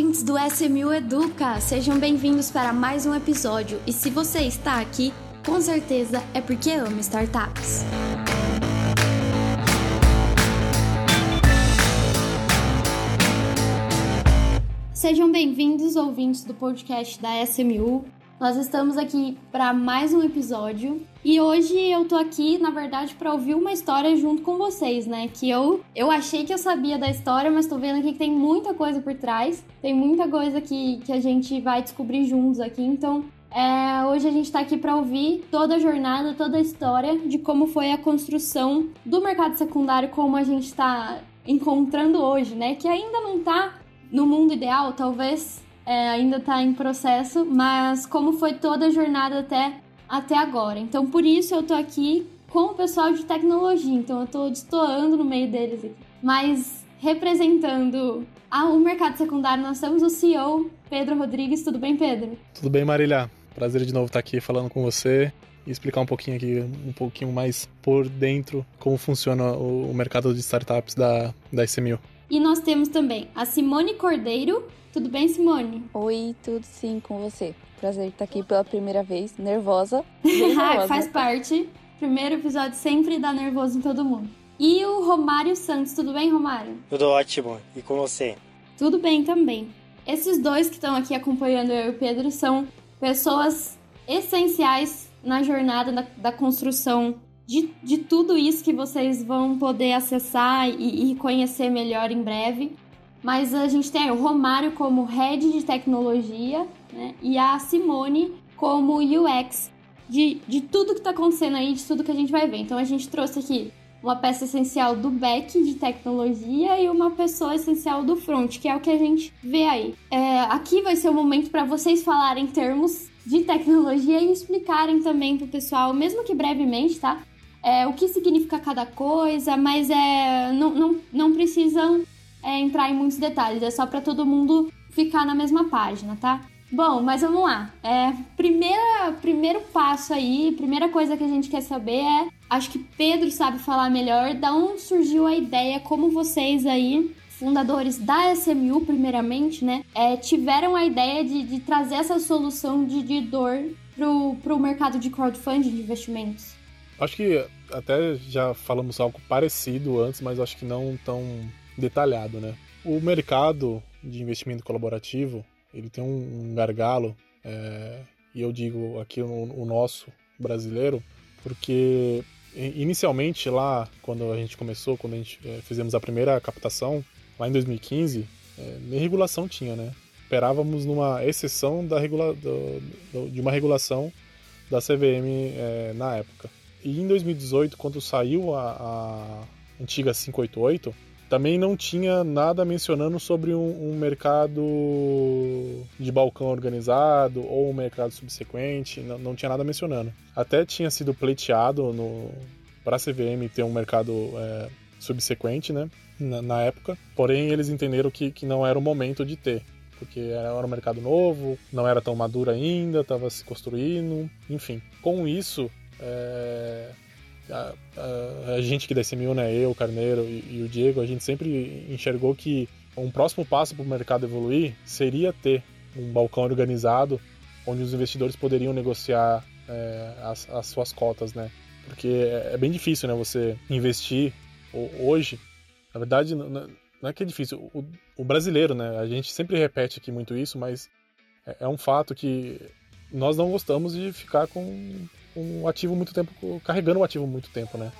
ouvintes do SMU Educa! Sejam bem-vindos para mais um episódio. E se você está aqui, com certeza é porque ama startups. Sejam bem-vindos, ouvintes do podcast da SMU. Nós estamos aqui para mais um episódio e hoje eu tô aqui, na verdade, para ouvir uma história junto com vocês, né? Que eu eu achei que eu sabia da história, mas tô vendo aqui que tem muita coisa por trás, tem muita coisa que, que a gente vai descobrir juntos aqui, então é, hoje a gente está aqui para ouvir toda a jornada, toda a história de como foi a construção do mercado secundário, como a gente está encontrando hoje, né? Que ainda não está no mundo ideal, talvez é, ainda está em processo, mas como foi toda a jornada até, até agora. Então, por isso eu tô aqui com o pessoal de tecnologia, então eu tô destoando no meio deles aqui. Mas representando a, o mercado secundário, nós temos o CEO, Pedro Rodrigues. Tudo bem, Pedro? Tudo bem, Marília. Prazer de novo estar aqui falando com você e explicar um pouquinho aqui, um pouquinho mais por dentro como funciona o, o mercado de startups da, da SMU. E nós temos também a Simone Cordeiro, tudo bem, Simone? Oi, tudo sim com você. Prazer estar aqui pela primeira vez, nervosa. nervosa. Faz parte. Primeiro episódio sempre dá nervoso em todo mundo. E o Romário Santos, tudo bem, Romário? Tudo ótimo. E com você? Tudo bem também. Esses dois que estão aqui acompanhando eu e o Pedro são pessoas essenciais na jornada da, da construção de, de tudo isso que vocês vão poder acessar e, e conhecer melhor em breve. Mas a gente tem o Romário como head de tecnologia né? e a Simone como UX de, de tudo que está acontecendo aí, de tudo que a gente vai ver. Então a gente trouxe aqui uma peça essencial do back de tecnologia e uma pessoa essencial do front, que é o que a gente vê aí. É, aqui vai ser o momento para vocês falarem termos de tecnologia e explicarem também para o pessoal, mesmo que brevemente, tá? É, o que significa cada coisa, mas é, não, não, não precisam é, entrar em muitos detalhes, é só para todo mundo ficar na mesma página, tá? Bom, mas vamos lá. É, primeira, primeiro passo aí, primeira coisa que a gente quer saber é, acho que Pedro sabe falar melhor, da onde surgiu a ideia, como vocês aí, fundadores da SMU, primeiramente, né, é, tiveram a ideia de, de trazer essa solução de, de dor pro, pro mercado de crowdfunding de investimentos. Acho que até já falamos algo parecido antes, mas acho que não tão detalhado, né? O mercado de investimento colaborativo, ele tem um, gargalo, é, e eu digo aqui o, o nosso brasileiro, porque inicialmente lá, quando a gente começou, quando a gente é, fizemos a primeira captação, lá em 2015, é, nem regulação tinha, né? Esperávamos numa exceção da regula do, do, de uma regulação da CVM é, na época. E em 2018, quando saiu a, a antiga 588, também não tinha nada mencionando sobre um, um, mercado de balcão organizado ou um mercado subsequente, não, não tinha nada mencionando. Até tinha sido pleiteado para a CVM ter um mercado é, subsequente, né, na, na, época, porém eles entenderam que, que não era o momento de ter. Porque era um mercado novo, não era tão maduro ainda, estava se construindo, enfim. Com isso, é, a, a, a, gente que da SMU, né, eu, o Carneiro e, e, o Diego, a gente sempre enxergou que um próximo passo para o mercado evoluir seria ter um balcão organizado onde os investidores poderiam negociar é, as, as, suas cotas, né? Porque é, é, bem difícil, né, você investir hoje. Na verdade, não, é que é difícil. O, o, brasileiro, né? A gente sempre repete aqui muito isso, mas é, é um fato que nós não gostamos de ficar com um ativo muito tempo, carregando o ativo muito tempo, né?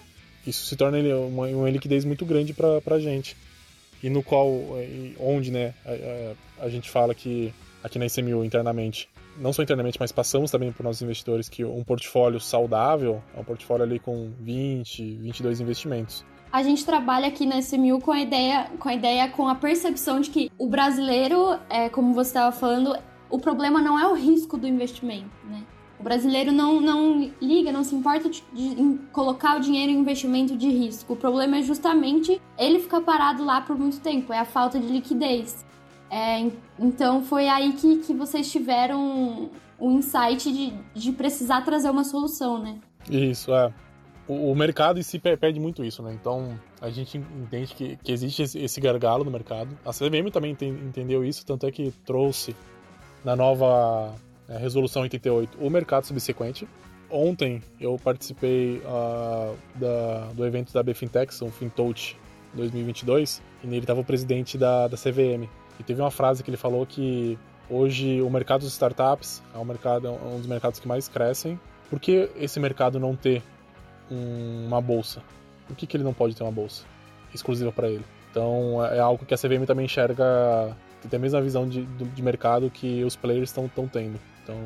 Isso se torna uma, uma liquidez muito grande para a gente. E no qual, onde, né, a, a, a, gente fala que aqui na ICMU internamente, não só internamente, mas passamos também para nossos investidores que um portfólio saudável é um portfólio ali com 20, 22 investimentos. A gente trabalha aqui na SMU com a ideia, com a ideia, com a percepção de que o brasileiro, é, como você estava falando, o problema não é o risco do investimento, né? O brasileiro não, não liga, não se importa de, de, colocar o dinheiro em investimento de risco. O problema é justamente ele ficar parado lá por muito tempo, é a falta de liquidez. É, então foi aí que, que vocês tiveram o insight de, de precisar trazer uma solução, né? Isso, é. O, o mercado em si pede muito isso, né? Então A gente entende que, que existe esse gargalo no mercado. A CVM também entendeu isso, tanto é que trouxe na nova é, resolução 88 o mercado subsequente. Ontem eu participei uh, da, do evento da BFintex, um FinTouch 2022, e nele estava o presidente da, da CVM. E teve uma frase que ele falou que hoje o mercado de startups é um, mercado, é um dos mercados que mais crescem. Por que esse mercado não ter um, uma bolsa? Por que, que ele não pode ter uma bolsa exclusiva para ele? Então é, é algo que a CVM também enxerga, tem a mesma visão de, de mercado que os players estão tendo. Então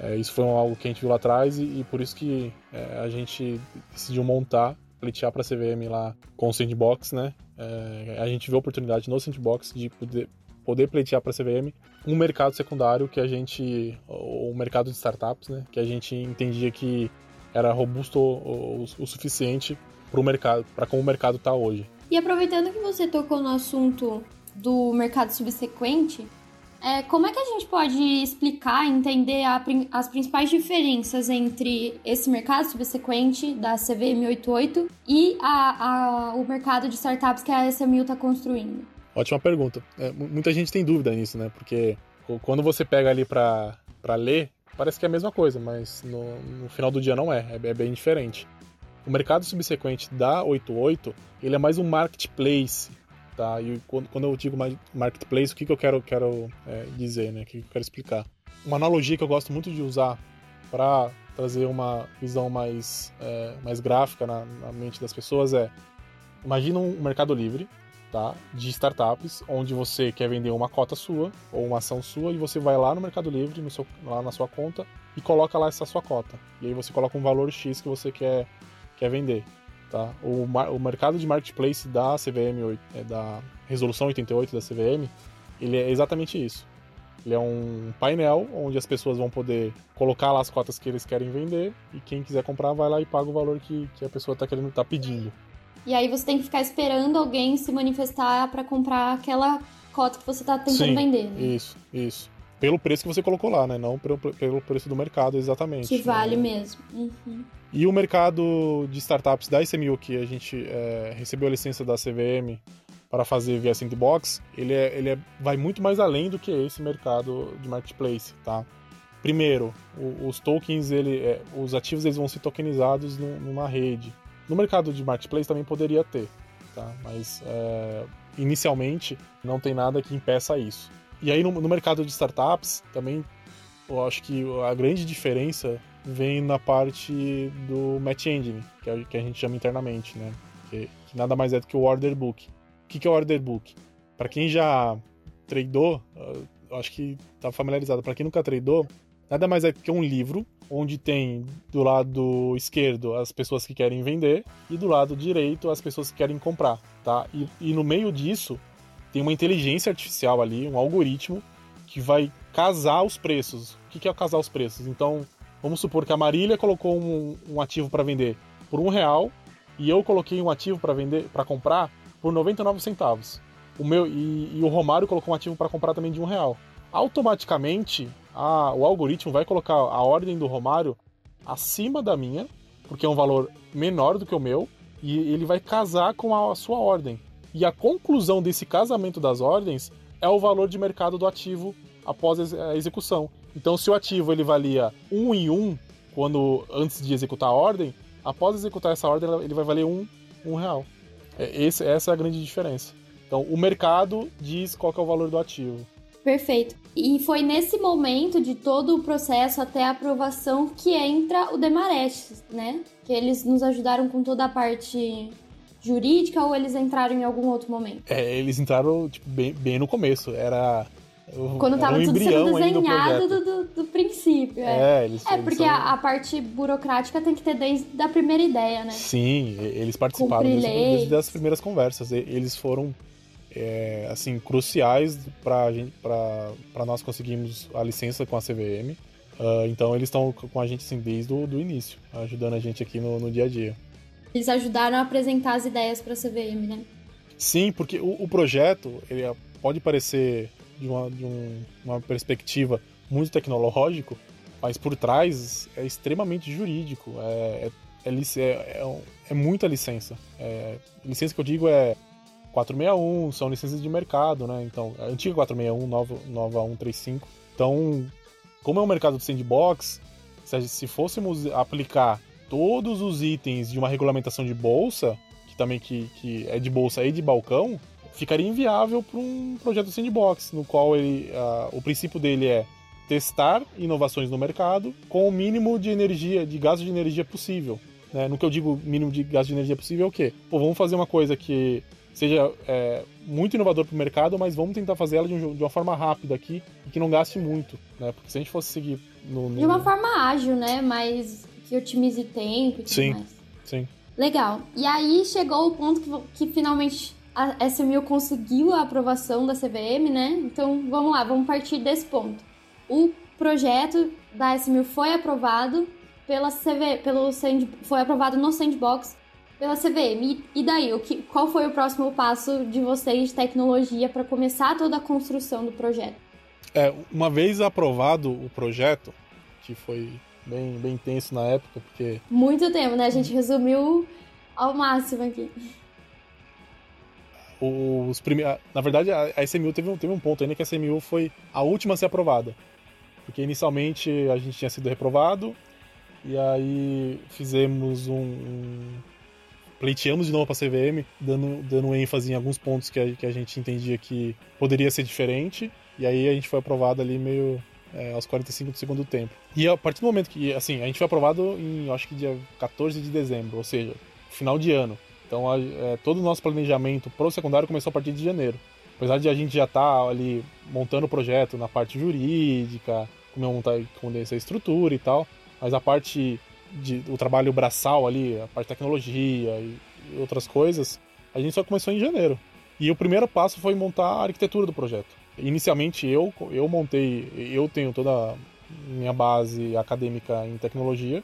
é, isso foi algo que a gente viu lá atrás e, e por isso que é, a gente decidiu montar, pleitear para a CVM lá com o Sandbox, né? É, a gente viu a oportunidade no Sandbox de poder, poder pleitear para a CVM um mercado secundário que a gente, o mercado de startups, né? Que a gente entendia que era robusto o, o, o suficiente para o mercado, para como o mercado está hoje. E aproveitando que você tocou no assunto do mercado subsequente, é, como é que a gente pode explicar, entender a, as principais diferenças entre esse mercado subsequente da CVM 88 e a, a, o mercado de startups que a SMU está construindo? Ótima pergunta. É, muita gente tem dúvida nisso, né? Porque quando você pega ali para ler, parece que é a mesma coisa, mas no, no final do dia não é, é, é bem diferente. O mercado subsequente da 88, ele é mais um marketplace, tá? E quando, quando eu digo marketplace, o que, que eu quero, quero é, dizer, né? O que, que eu quero explicar? Uma analogia que eu gosto muito de usar para trazer uma visão mais, é, mais gráfica na, na, mente das pessoas é imagina um mercado livre tá de startups onde você quer vender uma cota sua ou uma ação sua e você vai lá no Mercado Livre no seu, lá na sua conta e coloca lá essa sua cota e aí você coloca um valor X que você quer quer vender Tá? O, o mercado de marketplace da CVM, é, da resolução 88 da CVM, ele é exatamente isso. Ele é um painel onde as pessoas vão poder colocar lá as cotas que eles querem vender e quem quiser comprar vai lá e paga o valor que, que a pessoa está querendo tá pedindo. E aí você tem que ficar esperando alguém se manifestar para comprar aquela cota que você está tentando Sim, vender. Né? Isso, isso. Pelo preço que você colocou lá, né? Não pelo, pelo preço do mercado, exatamente. Que vale né? mesmo. Uhum. E o mercado de startups da SMU, que a gente é, recebeu a licença da CVM para fazer via Sandbox, ele, é, ele é, vai muito mais além do que esse mercado de marketplace, tá? Primeiro, o, os tokens, ele, é, os ativos eles vão ser tokenizados no, numa rede. No mercado de marketplace também poderia ter, tá? Mas é, inicialmente não tem nada que impeça isso. E aí no, no mercado de startups também eu acho que a grande diferença vem na parte do Match Engine, que, é, que a gente chama internamente, né? Que, que, nada mais é do que o Order Book. O que, que é o Order Book? Para quem já tradou, acho que tá familiarizado. Para quem nunca tradou, nada mais é do que um livro onde tem do lado esquerdo as pessoas que querem vender e do lado direito as pessoas que querem comprar, tá? E, e no meio disso tem uma inteligência artificial ali, um algoritmo que vai casar os preços. O que, é casar os preços? Então, Vamos supor que a Marília colocou um, um ativo para vender por um real e eu coloquei um ativo para vender, para comprar por 99 centavos. O meu e, e o Romário colocou um ativo para comprar também de um real. Automaticamente, a, o algoritmo vai colocar a ordem do Romário acima da minha, porque é um valor menor do que o meu, e ele vai casar com a sua ordem. E a conclusão desse casamento das ordens é o valor de mercado do ativo após a execução. Então, se o ativo ele valia 1 em 1 quando antes de executar a ordem, após executar essa ordem ele vai valer 1, 1 real. É, esse, essa é a grande diferença. Então, o mercado diz qual é o valor do ativo. Perfeito. E foi nesse momento de todo o processo até a aprovação que entra o Demarest, né? Que eles nos ajudaram com toda a parte jurídica ou eles entraram em algum outro momento? É, eles entraram tipo, bem, bem no começo. Era quando tava um tudo sendo desenhado do, do, do, princípio. É, é, eles, é porque são... a, a, parte burocrática tem que ter desde a primeira ideia, né? Sim, eles participaram desde, desde as primeiras conversas. Eles foram, é, assim, cruciais para nós conseguirmos a licença com a CVM. Uh, ah, então eles estão com a gente assim, desde o do início, ajudando a gente aqui no, no dia a dia. Eles ajudaram a apresentar as ideias para a CVM, né? Sim, porque o, o projeto ele pode parecer de uma, de um, uma perspectiva muito tecnológico, mas por trás é extremamente jurídico. É, é, é, é, é, é muita licença. É, licença que eu digo é 461, são licenças de mercado, né? Então, a antiga 461, nova, nova 135. Então, como é um mercado de sandbox, se, se fôssemos aplicar todos os itens de uma regulamentação de bolsa, que também que, que é de bolsa e de balcão, ficaria inviável para um projeto sandbox, no qual ele, o princípio dele é testar inovações no mercado com o mínimo de energia, de gasto de energia possível. Né? No que eu digo mínimo de gasto de energia possível é o quê? Pô, vamos fazer uma coisa que seja é, muito inovador para o mercado, mas vamos tentar fazer ela de, um, de, uma forma rápida aqui e que não gaste muito, né? Porque se a gente fosse seguir no, no... De uma forma ágil, né? Mas que otimize tempo e tudo sim, mais. Sim, Legal. E aí chegou o ponto que, que finalmente a SMU conseguiu a aprovação da CVM, né? Então vamos lá, vamos partir desse ponto. O projeto da SMU foi aprovado pela CV, pelo sand, foi aprovado no sandbox pela CVM. E, e daí, o que, qual foi o próximo passo de vocês de tecnologia para começar toda a construção do projeto? É, uma vez aprovado o projeto, que foi bem, bem intenso na época, porque. Muito tempo, né? A gente resumiu ao máximo aqui. Os prime... Na verdade, a SMU teve um, teve um ponto ainda que a SMU foi a última a ser aprovada. Porque inicialmente a gente tinha sido reprovado, e aí fizemos um, um pleiteamos de novo para a CVM, dando, dando ênfase em alguns pontos que a, que a gente entendia que poderia ser diferente, e aí a gente foi aprovado ali meio é, aos 45 do segundo tempo. E a partir do momento que, assim, a gente foi aprovado em, acho que dia 14 de dezembro, ou seja, final de ano. Então, a, é, todo o nosso planejamento pro secundário começou a partir de janeiro. Apesar de a gente já estar tá ali montando o projeto na parte jurídica, como montar com essa estrutura e tal, mas a parte de, o trabalho braçal ali, a parte de tecnologia e outras coisas, a gente só começou em janeiro. E o primeiro passo foi montar a arquitetura do projeto. Inicialmente eu, eu montei, eu tenho toda a minha base acadêmica em tecnologia.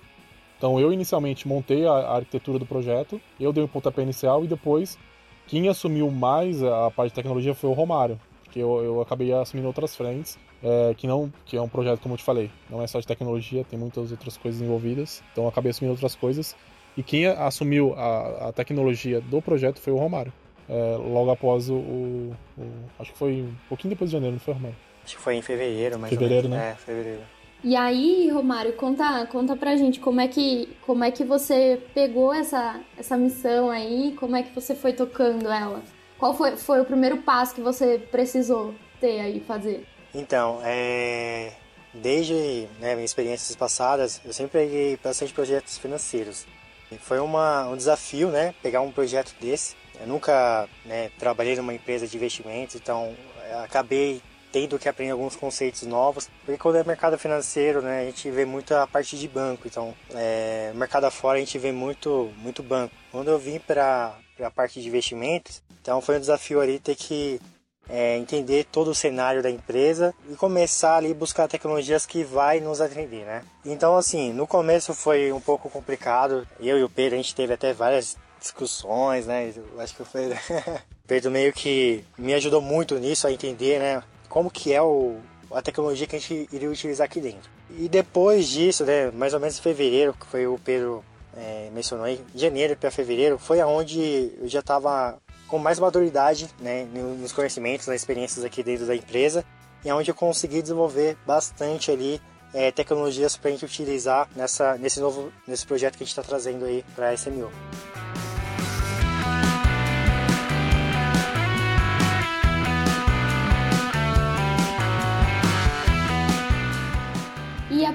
Então eu inicialmente montei a, arquitetura do projeto, eu dei um pontapé inicial e depois quem assumiu mais a parte de tecnologia foi o Romário, porque eu, eu acabei assumindo outras frentes é, que não que é um projeto como eu te falei, não é só de tecnologia, tem muitas outras coisas envolvidas. Então eu acabei assumindo outras coisas. E quem assumiu a, a tecnologia do projeto foi o Romário. É, logo após o, o, o, Acho que foi um pouquinho depois de janeiro, não foi, Romário? Acho que foi em fevereiro, mas. Fevereiro, né? É, fevereiro. E aí, Romário, conta, conta pra gente como é que, como é que você pegou essa, essa missão aí, como é que você foi tocando ela? Qual foi, foi o primeiro passo que você precisou ter aí, fazer? Então, é... desde né, minhas experiências passadas, eu sempre peguei bastante projetos financeiros. E foi uma, um desafio, né, pegar um projeto desse. Eu nunca né, trabalhei numa empresa de investimentos, então acabei tendo que aprender alguns conceitos novos, porque quando é mercado financeiro, né, a gente vê muito a parte de banco, então é, mercado afora a gente vê muito, muito banco. Quando eu vim para a parte de investimentos, então foi um desafio ali ter que é, entender todo o cenário da empresa e começar ali buscar tecnologias que vai nos atender, né? Então assim, no começo foi um pouco complicado. Eu e o Pedro a gente teve até várias discussões, né? Eu acho que o Pedro, Pedro meio que me ajudou muito nisso a entender, né? Como que é o, a tecnologia que a gente iria utilizar aqui dentro. E depois disso, né? Mais ou menos em fevereiro, que foi o Pedro é, mencionou aí, janeiro para fevereiro, foi aonde eu já estava com mais maturidade né, nos conhecimentos, nas experiências aqui dentro da empresa, e onde eu consegui desenvolver bastante ali é, tecnologias para a gente utilizar nessa, nesse novo nesse projeto que a gente está trazendo aí para a SMU.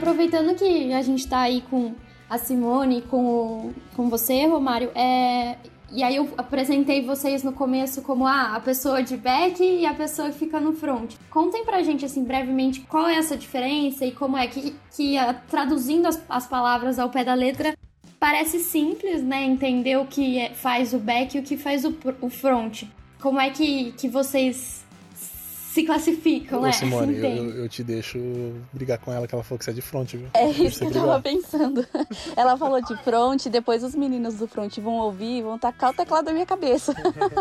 Aproveitando que a gente está aí com a Simone, com, com você, Romário, é, e aí eu apresentei vocês no começo como ah, a pessoa de back e a pessoa que fica no front. Contem pra gente, assim, brevemente, qual é essa diferença e como é que, que ah, traduzindo as, as palavras ao pé da letra, parece simples, né? Entender o que é, faz o back e o que faz o, o front. Como é que, que vocês se classificam, né? Simone, eu, eu, te deixo brigar com ela, que ela falou que você é de front, viu? É isso que eu tava pensando. Ela falou de front, depois os meninos do front vão ouvir e vão tacar o teclado na minha cabeça.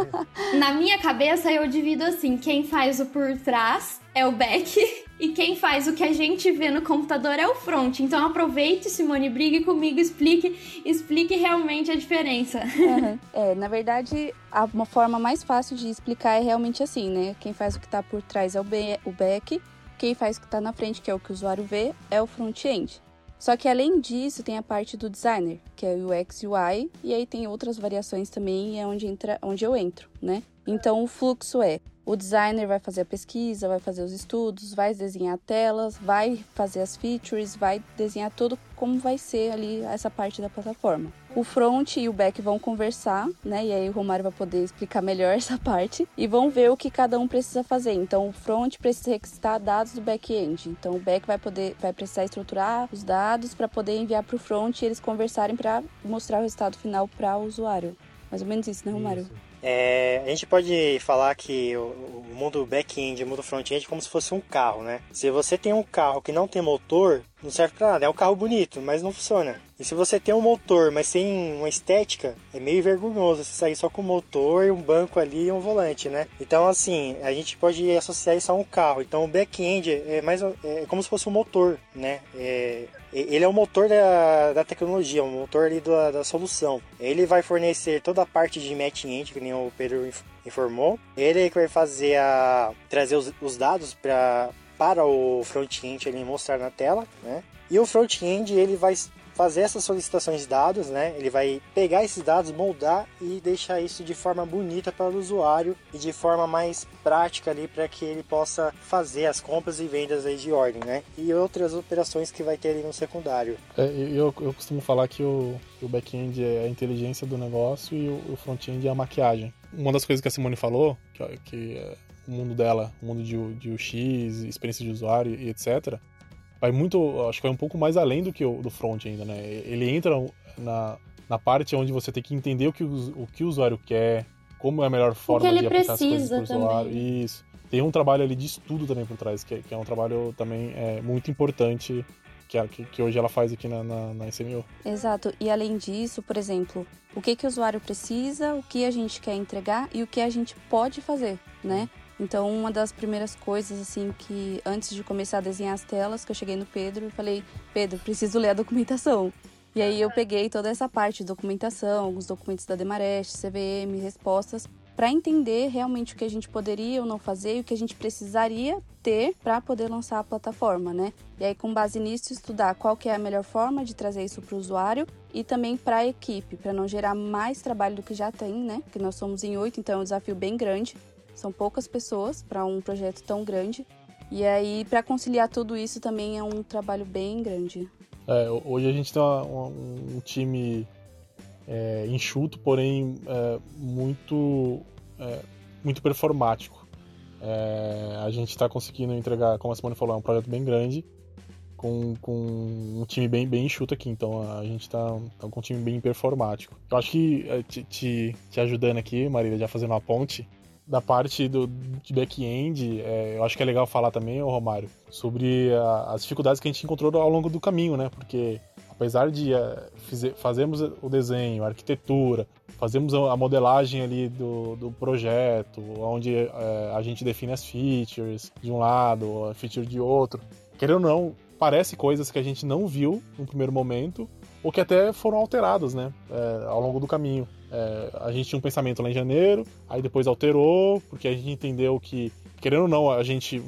na minha cabeça, eu divido assim: quem faz o por trás é o back e quem faz o que a gente vê no computador é o front. Então aproveite, Simone, brigue comigo, explique, explique realmente a diferença. Uhum. É, na verdade, a, uma forma mais fácil de explicar é realmente assim, né? Quem faz o que está por trás é o, back, quem faz o que está na frente, que é o que o usuário vê, é o front-end. Só que além disso, tem a parte do designer, que é o UX UI, e aí tem outras variações também, é onde, entra, onde eu entro, né? Então o fluxo é o designer vai fazer a pesquisa, vai fazer os estudos, vai desenhar telas, vai fazer as features, vai desenhar tudo como vai ser ali essa parte da plataforma. O front e o back vão conversar, né? E aí o Romário vai poder explicar melhor essa parte e vão ver o que cada um precisa fazer. Então o front precisa requisitar dados do back-end. Então o back vai poder vai precisar estruturar os dados para poder enviar para o front e eles conversarem para mostrar o resultado final para o usuário. Mais ou menos isso, né, Romário? Isso. É, a gente pode falar que o, o mundo back-end o mundo front-end é como se fosse um carro, né? Se você tem um carro que não tem motor, não serve para nada. É um carro bonito, mas não funciona. E se você tem um motor, mas sem uma estética, é meio vergonhoso você sair só com o motor, um banco ali e um volante, né? Então, assim, a gente pode associar isso a um carro. Então, o back-end é mais é como se fosse um motor, né? É, ele é o motor da, da tecnologia, o motor ali da, da solução. Ele vai fornecer toda a parte de matching que nem o Pedro informou. Ele é que vai fazer a trazer os, os dados para para o front-end ele mostrar na tela, né? E o front-end ele vai fazer essas solicitações de dados, né? Ele vai pegar esses dados, moldar e deixar isso de forma bonita para o usuário e de forma mais prática ali para que ele possa fazer as compras e vendas aí de ordem, né? E outras operações que vai ter ali no secundário. É, eu, eu costumo falar que o, o back-end é a inteligência do negócio e o, o front-end é a maquiagem. Uma das coisas que a Simone falou, que, que é o mundo dela, o mundo de, de UX, experiência de usuário e etc., vai muito, acho que vai um pouco mais além do que o do front ainda, né? Ele entra na, na parte onde você tem que entender o que o, o que o usuário quer, como é a melhor forma de aplicar as coisas para o usuário. Isso. Tem um trabalho ali de estudo também por trás, que é, que é um trabalho também é, muito importante que, que, que, hoje ela faz aqui na, na, na SMU. Exato. E além disso, por exemplo, o que, que o usuário precisa, o que a gente quer entregar e o que a gente pode fazer, né? Então, uma das primeiras coisas, assim, que antes de começar a desenhar as telas, que eu cheguei no Pedro e falei: Pedro, preciso ler a documentação. E aí eu peguei toda essa parte de documentação, alguns documentos da Demarest, CVM, respostas, para entender realmente o que a gente poderia ou não fazer e o que a gente precisaria ter para poder lançar a plataforma, né? E aí, com base nisso, estudar qual que é a melhor forma de trazer isso para o usuário e também para a equipe, para não gerar mais trabalho do que já tem, né? Porque nós somos em oito, então é um desafio bem grande. São poucas pessoas para um projeto tão grande. E aí, para conciliar tudo isso também é um trabalho bem grande. É, hoje a gente tem uma, um, um time é, enxuto, porém é, muito, é, muito performático. É, a gente está conseguindo entregar, como a Simone falou, é um projeto bem grande, com, com um time bem, bem enxuto aqui. Então a gente está tá com um time bem performático. Eu acho que é, te, te, te ajudando aqui, Marília, já fazendo uma ponte, da parte do, de back-end, é, eu acho que é legal falar também, ô Romário, sobre a, as dificuldades que a gente encontrou ao longo do caminho, né? Porque apesar de é, fizer, fazermos o desenho, a arquitetura, fazemos a modelagem ali do, do projeto, onde é, a gente define as features de um lado, a feature de outro, querendo ou não, parece coisas que a gente não viu no primeiro momento, ou que até foram alteradas, né, é, ao longo do caminho. É, a gente tinha um pensamento lá em janeiro, aí depois alterou, porque a gente entendeu que, querendo ou não, a gente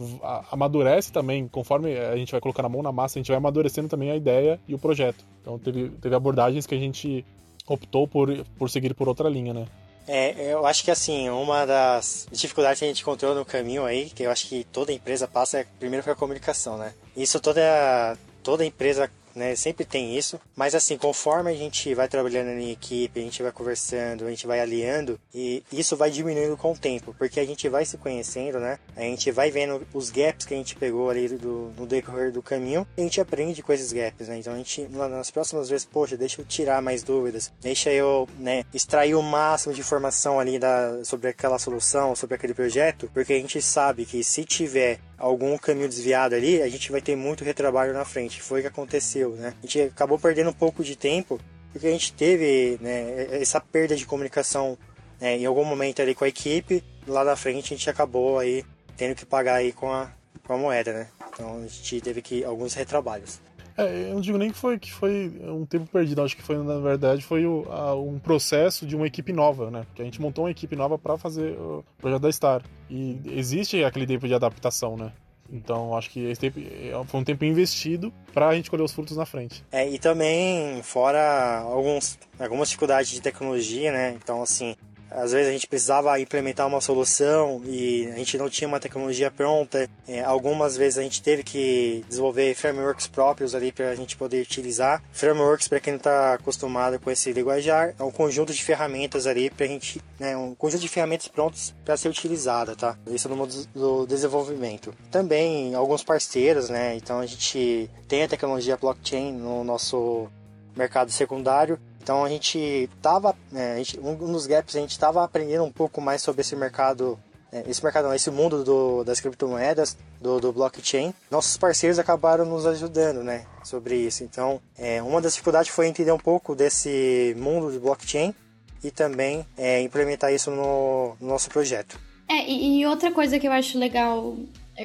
amadurece também, conforme a gente vai colocando a mão na massa, a gente vai amadurecendo também a ideia e o projeto. Então teve, teve abordagens que a gente optou por, por seguir por outra linha, né? É, eu acho que assim, uma das dificuldades que a gente encontrou no caminho aí, que eu acho que toda empresa passa, é primeiro foi a comunicação, né? Isso toda, toda empresa né? Sempre tem isso. Mas assim, conforme a gente vai trabalhando em equipe, a gente vai conversando, a gente vai aliando, e isso vai diminuindo com o tempo, porque a gente vai se conhecendo, né? A gente vai vendo os gaps que a gente pegou ali do, no decorrer do caminho, e a gente aprende com esses gaps, né? Então a gente, nas próximas vezes, poxa, deixa eu tirar mais dúvidas, deixa eu, né, extrair o máximo de informação ali da, sobre aquela solução, sobre aquele projeto, porque a gente sabe que se tiver algum caminho desviado ali, a gente vai ter muito retrabalho na frente. Foi o que aconteceu, né? A gente acabou perdendo um pouco de tempo porque a gente teve né, essa perda de comunicação né, em algum momento ali com a equipe. Lá na frente a gente acabou aí tendo que pagar aí com a, com a moeda, né? Então a gente teve que alguns retrabalhos. É, eu não digo nem que foi, que foi um tempo perdido, acho que foi, na verdade, foi o, a, um processo de uma equipe nova, né? Que a gente montou uma equipe nova para fazer o projeto da Star. E existe aquele tempo de adaptação, né? Então, acho que esse tempo é, foi um tempo investido para a gente colher os frutos na frente. É, e também, fora alguns, algumas dificuldades de tecnologia, né? Então, assim, às vezes a gente precisava implementar uma solução e a gente não tinha uma tecnologia pronta. É, algumas vezes a gente teve que desenvolver frameworks próprios ali para a gente poder utilizar. Frameworks, para quem não está acostumado com esse linguajar, é um conjunto de ferramentas ali para a gente, né, um conjunto de ferramentas prontos para ser utilizada, tá? Isso no mundo do desenvolvimento. Também alguns parceiros, né? Então a gente tem a tecnologia blockchain no nosso mercado secundário então a gente estava, é, um dos gaps a gente estava aprendendo um pouco mais sobre esse mercado, é, esse mercado, não, esse mundo do, das criptomoedas, do, do, blockchain. Nossos parceiros acabaram nos ajudando, né, sobre isso. Então, é, uma das dificuldades foi entender um pouco desse mundo do blockchain e também é, implementar isso no, no nosso projeto. É, e outra coisa que eu acho legal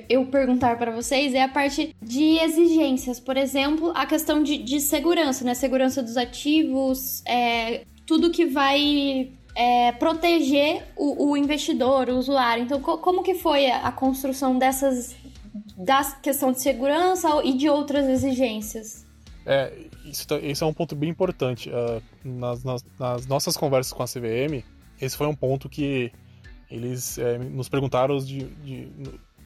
eu perguntar para vocês é a parte de exigências. Por exemplo, a questão de, de segurança, né? Segurança dos ativos, é, tudo que vai é, proteger o, o, investidor, o usuário. Então, co como que foi a, a, construção dessas da questão de segurança e de outras exigências? É, isso, tá, isso é um ponto bem importante. Uh, nas, nas, nas, nossas conversas com a CVM, esse foi um ponto que eles é, nos perguntaram de, de,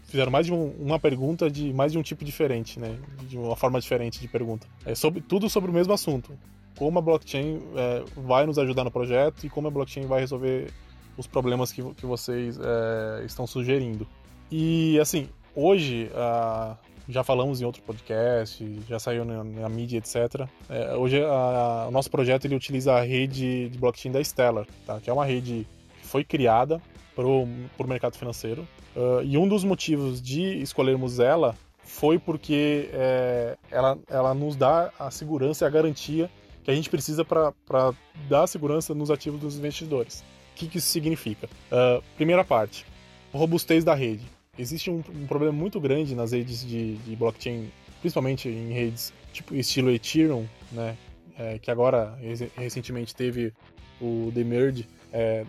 fizeram mais de um, uma pergunta de mais de um tipo diferente, né? De uma forma diferente de pergunta. É sobre tudo sobre o mesmo assunto. Como a blockchain é, vai nos ajudar no projeto e como a blockchain vai resolver os problemas que, que vocês é, estão sugerindo. E assim, hoje a, já falamos em outro podcast, já saiu na, na mídia, etc. É, hoje a, o nosso projeto ele utiliza a rede de blockchain da Stellar, tá? que é uma rede que foi criada para o mercado financeiro. Uh, e um dos motivos de escolhermos ela foi porque é, ela, ela nos dá a segurança e a garantia que a gente precisa para dar segurança nos ativos dos investidores. O que, que isso significa? Uh, primeira parte, robustez da rede. Existe um, um problema muito grande nas redes de, de, blockchain, principalmente em redes tipo estilo Ethereum, né, é, que agora recentemente teve o demerge, é,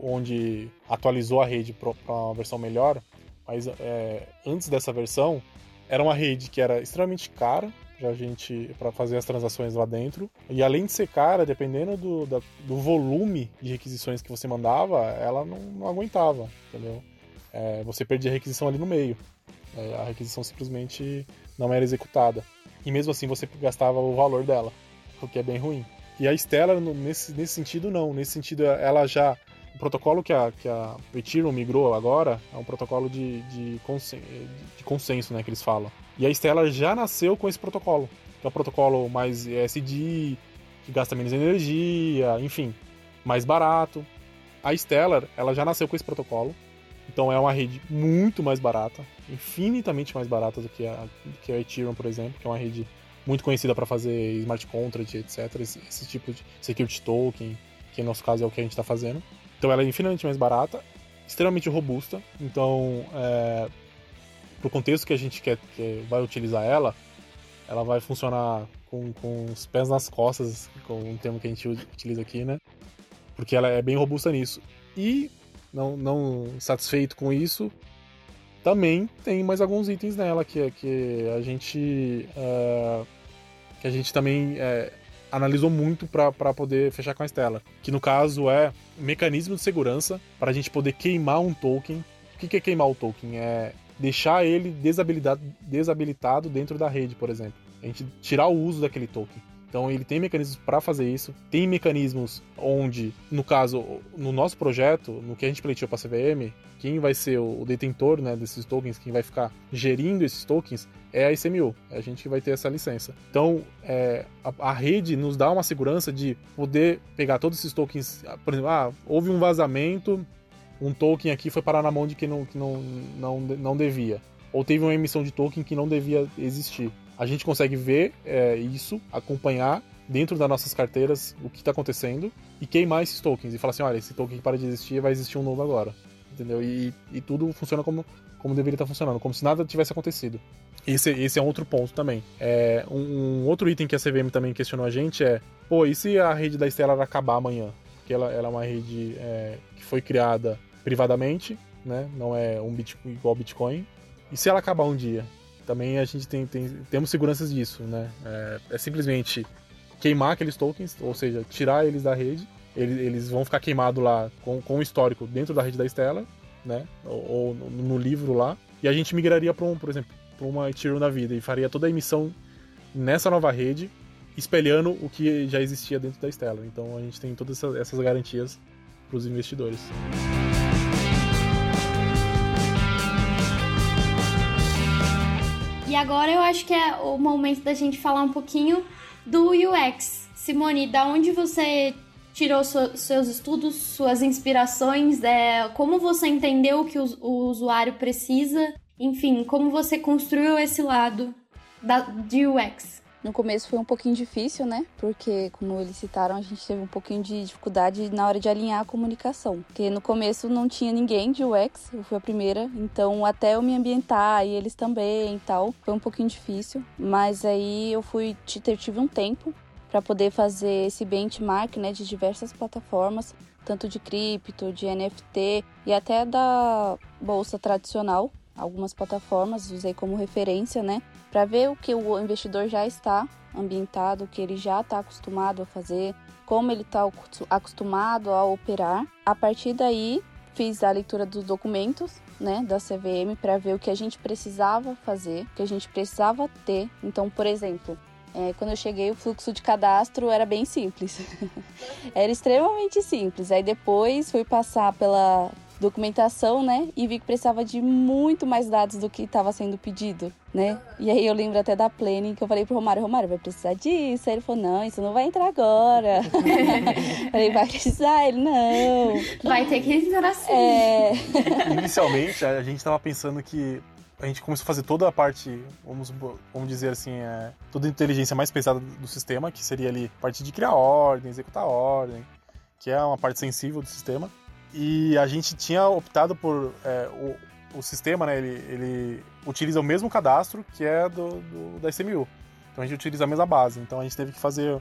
onde atualizou a rede para uma versão melhor, mas é, antes dessa versão era uma rede que era extremamente cara para gente para fazer as transações lá dentro e além de ser cara, dependendo do, da, do volume de requisições que você mandava, ela não, não aguentava, entendeu? É, você perdia a requisição ali no meio, é, a requisição simplesmente não era executada e mesmo assim você gastava o valor dela, o que é bem ruim. E a Stella, nesse, nesse sentido, não. Nesse sentido, ela já. O protocolo que a, que a Ethereum migrou agora é um protocolo de, de, consen, de consenso, né, que eles falam. E a Stella já nasceu com esse protocolo, que é um protocolo mais SD, que gasta menos energia, enfim, mais barato. A Stellar, ela já nasceu com esse protocolo, então é uma rede muito mais barata, infinitamente mais barata do que a, que a Ethereum, por exemplo, que é uma rede muito conhecida para fazer smart contract, etc. Esse, esse, tipo de security token, que no nosso caso é o que a gente está fazendo. Então ela é infinitamente mais barata, extremamente robusta. Então, é, para o contexto que a gente quer que vai utilizar ela, ela vai funcionar com, com os pés nas costas, com um termo que a gente utiliza aqui, né? Porque ela é bem robusta nisso. E, não, não satisfeito com isso, também tem mais alguns itens nela que, que a gente uh, que a gente também uh, analisou muito para poder fechar com a Stella, que no caso é mecanismo de segurança para a gente poder queimar um token. O que, que é queimar o token? É deixar ele desabilitado, desabilitado dentro da rede, por exemplo. A gente tirar o uso daquele token. Então ele tem mecanismos para fazer isso, tem mecanismos onde, no caso, no nosso projeto, no que a gente pleiteou para a CVM, quem vai ser o detentor né, desses tokens, quem vai ficar gerindo esses tokens é a ICMU, é a gente que vai ter essa licença. Então, é, a, a, rede nos dá uma segurança de poder pegar todos esses tokens, por exemplo, ah, houve um vazamento, um token aqui foi parar na mão de quem não, que não, não, não devia. Ou teve uma emissão de token que não devia existir a gente consegue ver é, isso, acompanhar dentro das nossas carteiras o que está acontecendo e queimar esses tokens e falar assim, olha, esse token para de existir, vai existir um novo agora. entendeu? E, e tudo funciona como, como deveria estar funcionando, como se nada tivesse acontecido. Esse, esse é um outro ponto também. É, um, um, outro item que a CVM também questionou a gente é: pô, e se a rede da Stellar acabar amanhã? Porque ela, ela é uma rede é, que foi criada privadamente, né? Não é um Bitcoin igual Bitcoin. E se ela acabar um dia? Também a gente tem, tem temos seguranças disso, né? É, é, simplesmente queimar aqueles tokens, ou seja, tirar eles da rede. Eles, eles vão ficar queimados lá com, com o histórico dentro da rede da Stellar, né? Ou, ou no, no livro lá. E a gente migraria para um, por exemplo, para uma Ethereum da vida e faria toda a emissão nessa nova rede, espelhando o que já existia dentro da Stellar. Então a gente tem todas essas garantias para os investidores. E agora eu acho que é o momento da gente falar um pouquinho do UX. Simone, da onde você tirou seus estudos, suas inspirações, é, como você entendeu o que o, o usuário precisa enfim, como você construiu esse lado da, de UX? No começo foi um pouquinho difícil, né? Porque, como eles citaram, a gente teve um pouquinho de dificuldade na hora de alinhar a comunicação. Porque no começo não tinha ninguém de UX, eu fui a primeira. Então, até eu me ambientar e eles também e tal, foi um pouquinho difícil. Mas aí eu fui, tive um tempo para poder fazer esse benchmark, né, de diversas plataformas, tanto de cripto, de NFT e até da bolsa tradicional algumas plataformas, usei como referência, né, para ver o que o investidor já está ambientado, o que ele já está acostumado a fazer, como ele está acostumado a operar. A partir daí, fiz a leitura dos documentos, né, da CVM para ver o que a gente precisava fazer, o que a gente precisava ter. Então, por exemplo, é, quando eu cheguei, o fluxo de cadastro era bem simples. era extremamente simples. Aí depois fui passar pela, documentação, né? E vi que precisava de muito mais dados do que estava sendo pedido, né? E aí eu lembro até da planning que eu falei pro Romário, Romário, vai precisar disso. Aí ele falou, não, isso não vai entrar agora. falei, vai precisar, ele, não. Vai ter que entrar assim. É... Inicialmente, a gente estava pensando que a gente começou a fazer toda a parte, vamos, vamos dizer assim, é, toda a inteligência mais pesada do sistema, que seria ali a parte de criar ordem, executar ordem, que é uma parte sensível do sistema. E a gente tinha optado por. É, o, o sistema, né, ele, ele utiliza o mesmo cadastro que é do, do, da SMU. Então a gente utiliza a mesma base. Então a gente teve que fazer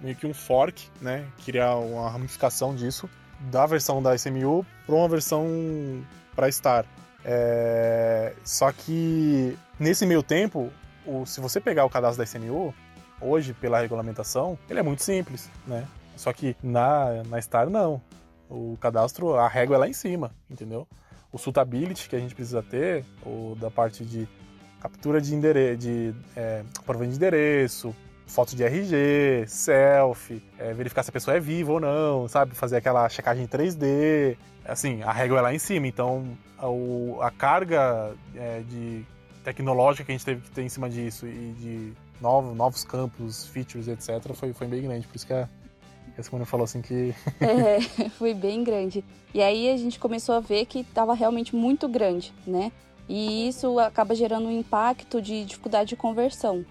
meio que um fork, né? Criar uma ramificação disso, da versão da SMU para uma versão para Star. É... Só que nesse meio tempo, o, se você pegar o cadastro da SMU, hoje, pela regulamentação, ele é muito simples, né? Só que na, na Star não. O cadastro, a régua é lá em cima, entendeu? O suitability que a gente precisa ter, ou da parte de captura de endereço, de é, de endereço, foto de RG, selfie, é, verificar se a pessoa é viva ou não, sabe? Fazer aquela checagem 3D. Assim, a régua é lá em cima, então a, a carga é, de tecnológica que a gente teve que ter em cima disso e de novos, novos campos, features, etc., foi, foi bem grande. Por isso que a, a Simone falou assim que. é, foi bem grande. E aí a gente começou a ver que estava realmente muito grande, né? E isso acaba gerando um impacto de dificuldade de conversão.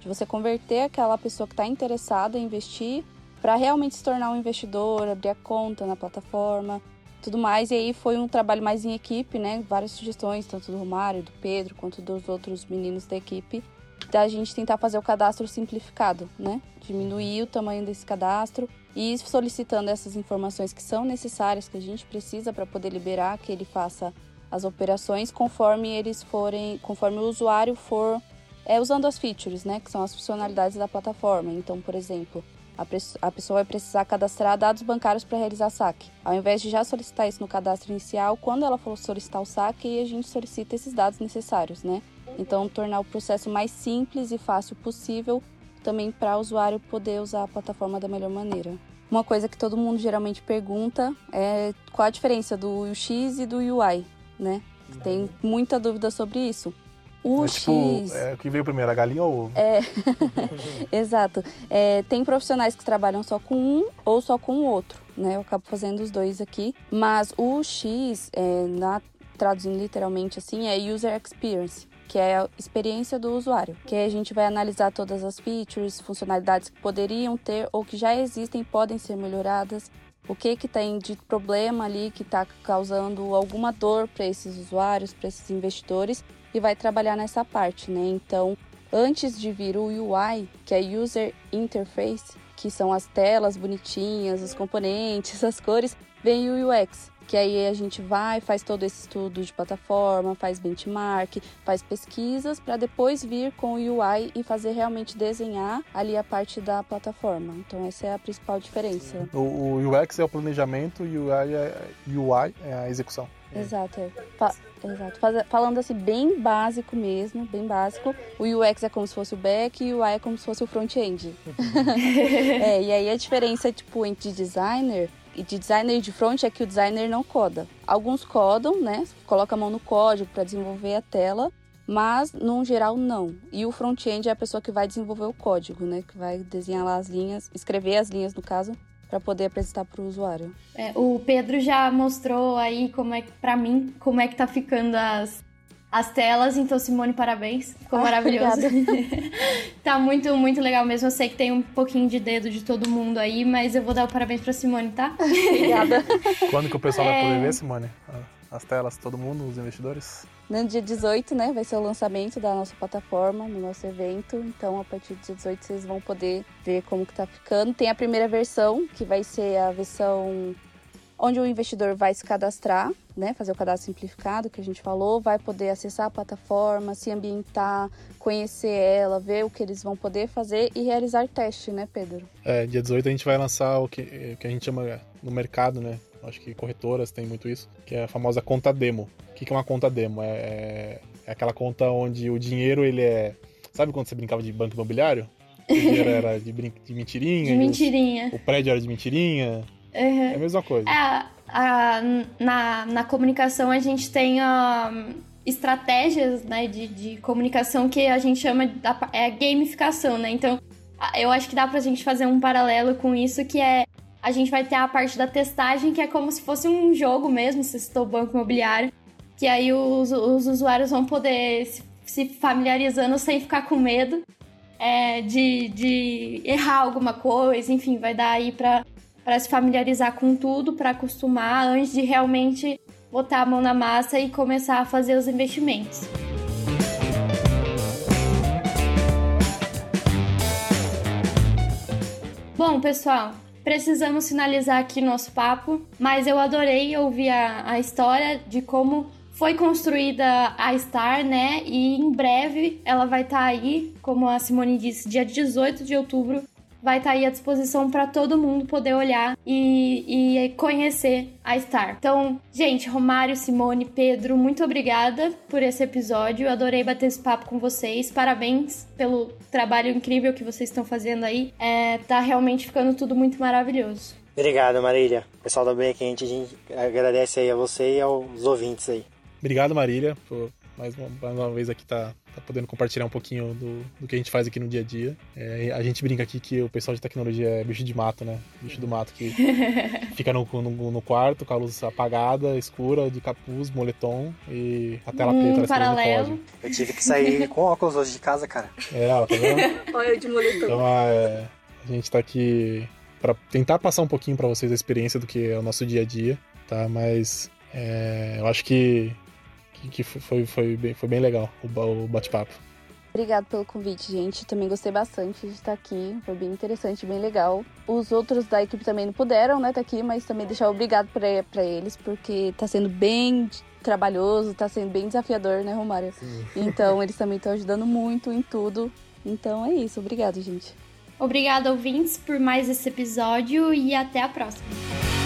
De você converter aquela pessoa que está interessada em investir para realmente se tornar um investidor, abrir a conta na plataforma, tudo mais. E aí foi um trabalho mais em equipe, né? Várias sugestões, tanto do Romário, do Pedro, quanto dos outros meninos da equipe, da gente tentar fazer o cadastro simplificado, né? Diminuir o tamanho desse cadastro e solicitando essas informações que são necessárias, que a gente precisa para poder liberar que ele faça as operações conforme eles forem, conforme o usuário for é, usando as features, né, que são as funcionalidades da plataforma. Então, por exemplo, a, a pessoa vai precisar cadastrar dados bancários para realizar saque. Ao invés de já solicitar isso no cadastro inicial, quando ela for solicitar o saque, a gente solicita esses dados necessários, né? Então, tornar o processo mais simples e fácil possível também para o usuário poder usar a plataforma da melhor maneira. Uma coisa que todo mundo geralmente pergunta é qual a diferença do UX e do UI, né? Tem muita dúvida sobre isso. O é, tipo, X. É, o que veio primeiro, a galinha ou o ovo? É, exato. É, tem profissionais que trabalham só com um ou só com o outro, né? Eu acabo fazendo os dois aqui. Mas o X, é, na, traduzindo literalmente assim, é User Experience que é a experiência do usuário, que a gente vai analisar todas as features, funcionalidades que poderiam ter ou que já existem podem ser melhoradas. o que que tem de problema ali que está causando alguma dor para esses usuários, para esses investidores e vai trabalhar nessa parte, né? Então, antes de vir o UI, que é User Interface, que são as telas bonitinhas, os componentes, as cores, vem o UX, que aí a gente vai, faz todo esse estudo de plataforma, faz benchmark, faz pesquisas para depois vir com o UI e fazer realmente desenhar ali a parte da plataforma. Então essa é a principal diferença. O, o UX é o planejamento e o UI é, UI é a execução. Exato, é. Fa exato. Falando assim, bem básico mesmo, bem básico. O UX é como se fosse o back e o UI é como se fosse o front-end. é, e aí a diferença, tipo, entre designer e de designer de front é que o designer não coda. Alguns codam, né? Coloca a mão no código para desenvolver a tela, mas no geral não. E o front-end é a pessoa que vai desenvolver o código, né? Que vai desenhar lá as linhas, escrever as linhas no caso, para poder apresentar para o usuário. É, o Pedro já mostrou aí como é para mim como é que tá ficando as as telas, então Simone, parabéns. Ficou ah, maravilhoso. tá muito, muito legal mesmo. Eu sei que tem um pouquinho de dedo de todo mundo aí, mas eu vou dar o parabéns pra Simone, tá? Obrigada. Quando que o pessoal é... vai poder ver, Simone? As telas, todo mundo, os investidores? No dia 18, né, vai ser o lançamento da nossa plataforma, no nosso evento. Então, a partir do dia 18, vocês vão poder ver como que tá ficando. Tem a primeira versão, que vai ser a versão onde o investidor vai se cadastrar, né, fazer o cadastro simplificado que a gente falou, vai poder acessar a plataforma, se ambientar, conhecer ela, ver o que eles vão poder fazer e realizar teste, né, Pedro? É, dia 18 a gente vai lançar o que, que a gente chama no mercado, né, acho que corretoras tem muito isso, que é a famosa conta demo. O que é uma conta demo? É, é, é aquela conta onde o dinheiro ele é. Sabe quando você brincava de banco imobiliário? O dinheiro era de, brin... de mentirinha. De mentirinha. Os... o prédio era de mentirinha. Uhum. É a mesma coisa. É, a, na, na comunicação a gente tem uh, estratégias né, de, de comunicação que a gente chama de é gamificação, né? Então, eu acho que dá pra gente fazer um paralelo com isso, que é a gente vai ter a parte da testagem, que é como se fosse um jogo mesmo, se citou banco imobiliário, que aí os, os usuários vão poder se, se familiarizando sem ficar com medo é, de, de errar alguma coisa, enfim, vai dar aí para se familiarizar com tudo, para acostumar antes de realmente botar a mão na massa e começar a fazer os investimentos. Bom, pessoal, precisamos finalizar aqui nosso papo, mas eu adorei ouvir a, a história de como foi construída a Star, né? E em breve ela vai estar tá aí, como a Simone disse, dia 18 de outubro, vai estar tá aí à disposição para todo mundo poder olhar e, e, conhecer a Star. Então, gente, Romário, Simone, Pedro, muito obrigada por esse episódio. Eu adorei bater esse papo com vocês. Parabéns pelo trabalho incrível que vocês estão fazendo aí. É, tá realmente ficando tudo muito maravilhoso. Obrigado, Marília. Pessoal da Bem Quente, a gente agradece aí a você e aos ouvintes aí. Obrigado, Marília, por mais uma, mais uma vez aqui tá, tá podendo compartilhar um pouquinho do, do que a gente faz aqui no dia a dia. É, a gente brinca aqui que o pessoal de tecnologia é bicho de mato, né? Bicho do mato que fica no, no, no, quarto com a luz apagada, escura, de capuz, moletom e a tela hum, preta. Paralelo. Eu tive que sair com óculos hoje de casa, cara. É, ela tá vendo? Olha de moletom. Então, é, a gente tá aqui para tentar passar um pouquinho para vocês a experiência do que é o nosso dia a dia, tá? Mas é, eu acho que que foi, foi, bem, foi bem legal o, bate-papo. Obrigado pelo convite, gente. Também gostei bastante de estar aqui. Foi bem interessante, bem legal. Os outros da equipe também não puderam, né, estar aqui, mas também deixar obrigado para eles, porque tá sendo bem trabalhoso, tá sendo bem desafiador, né, Romário? Sim. Então, eles também estão ajudando muito em tudo. Então, é isso. Obrigado, gente. Obrigada, ouvintes, por mais esse episódio e até a próxima.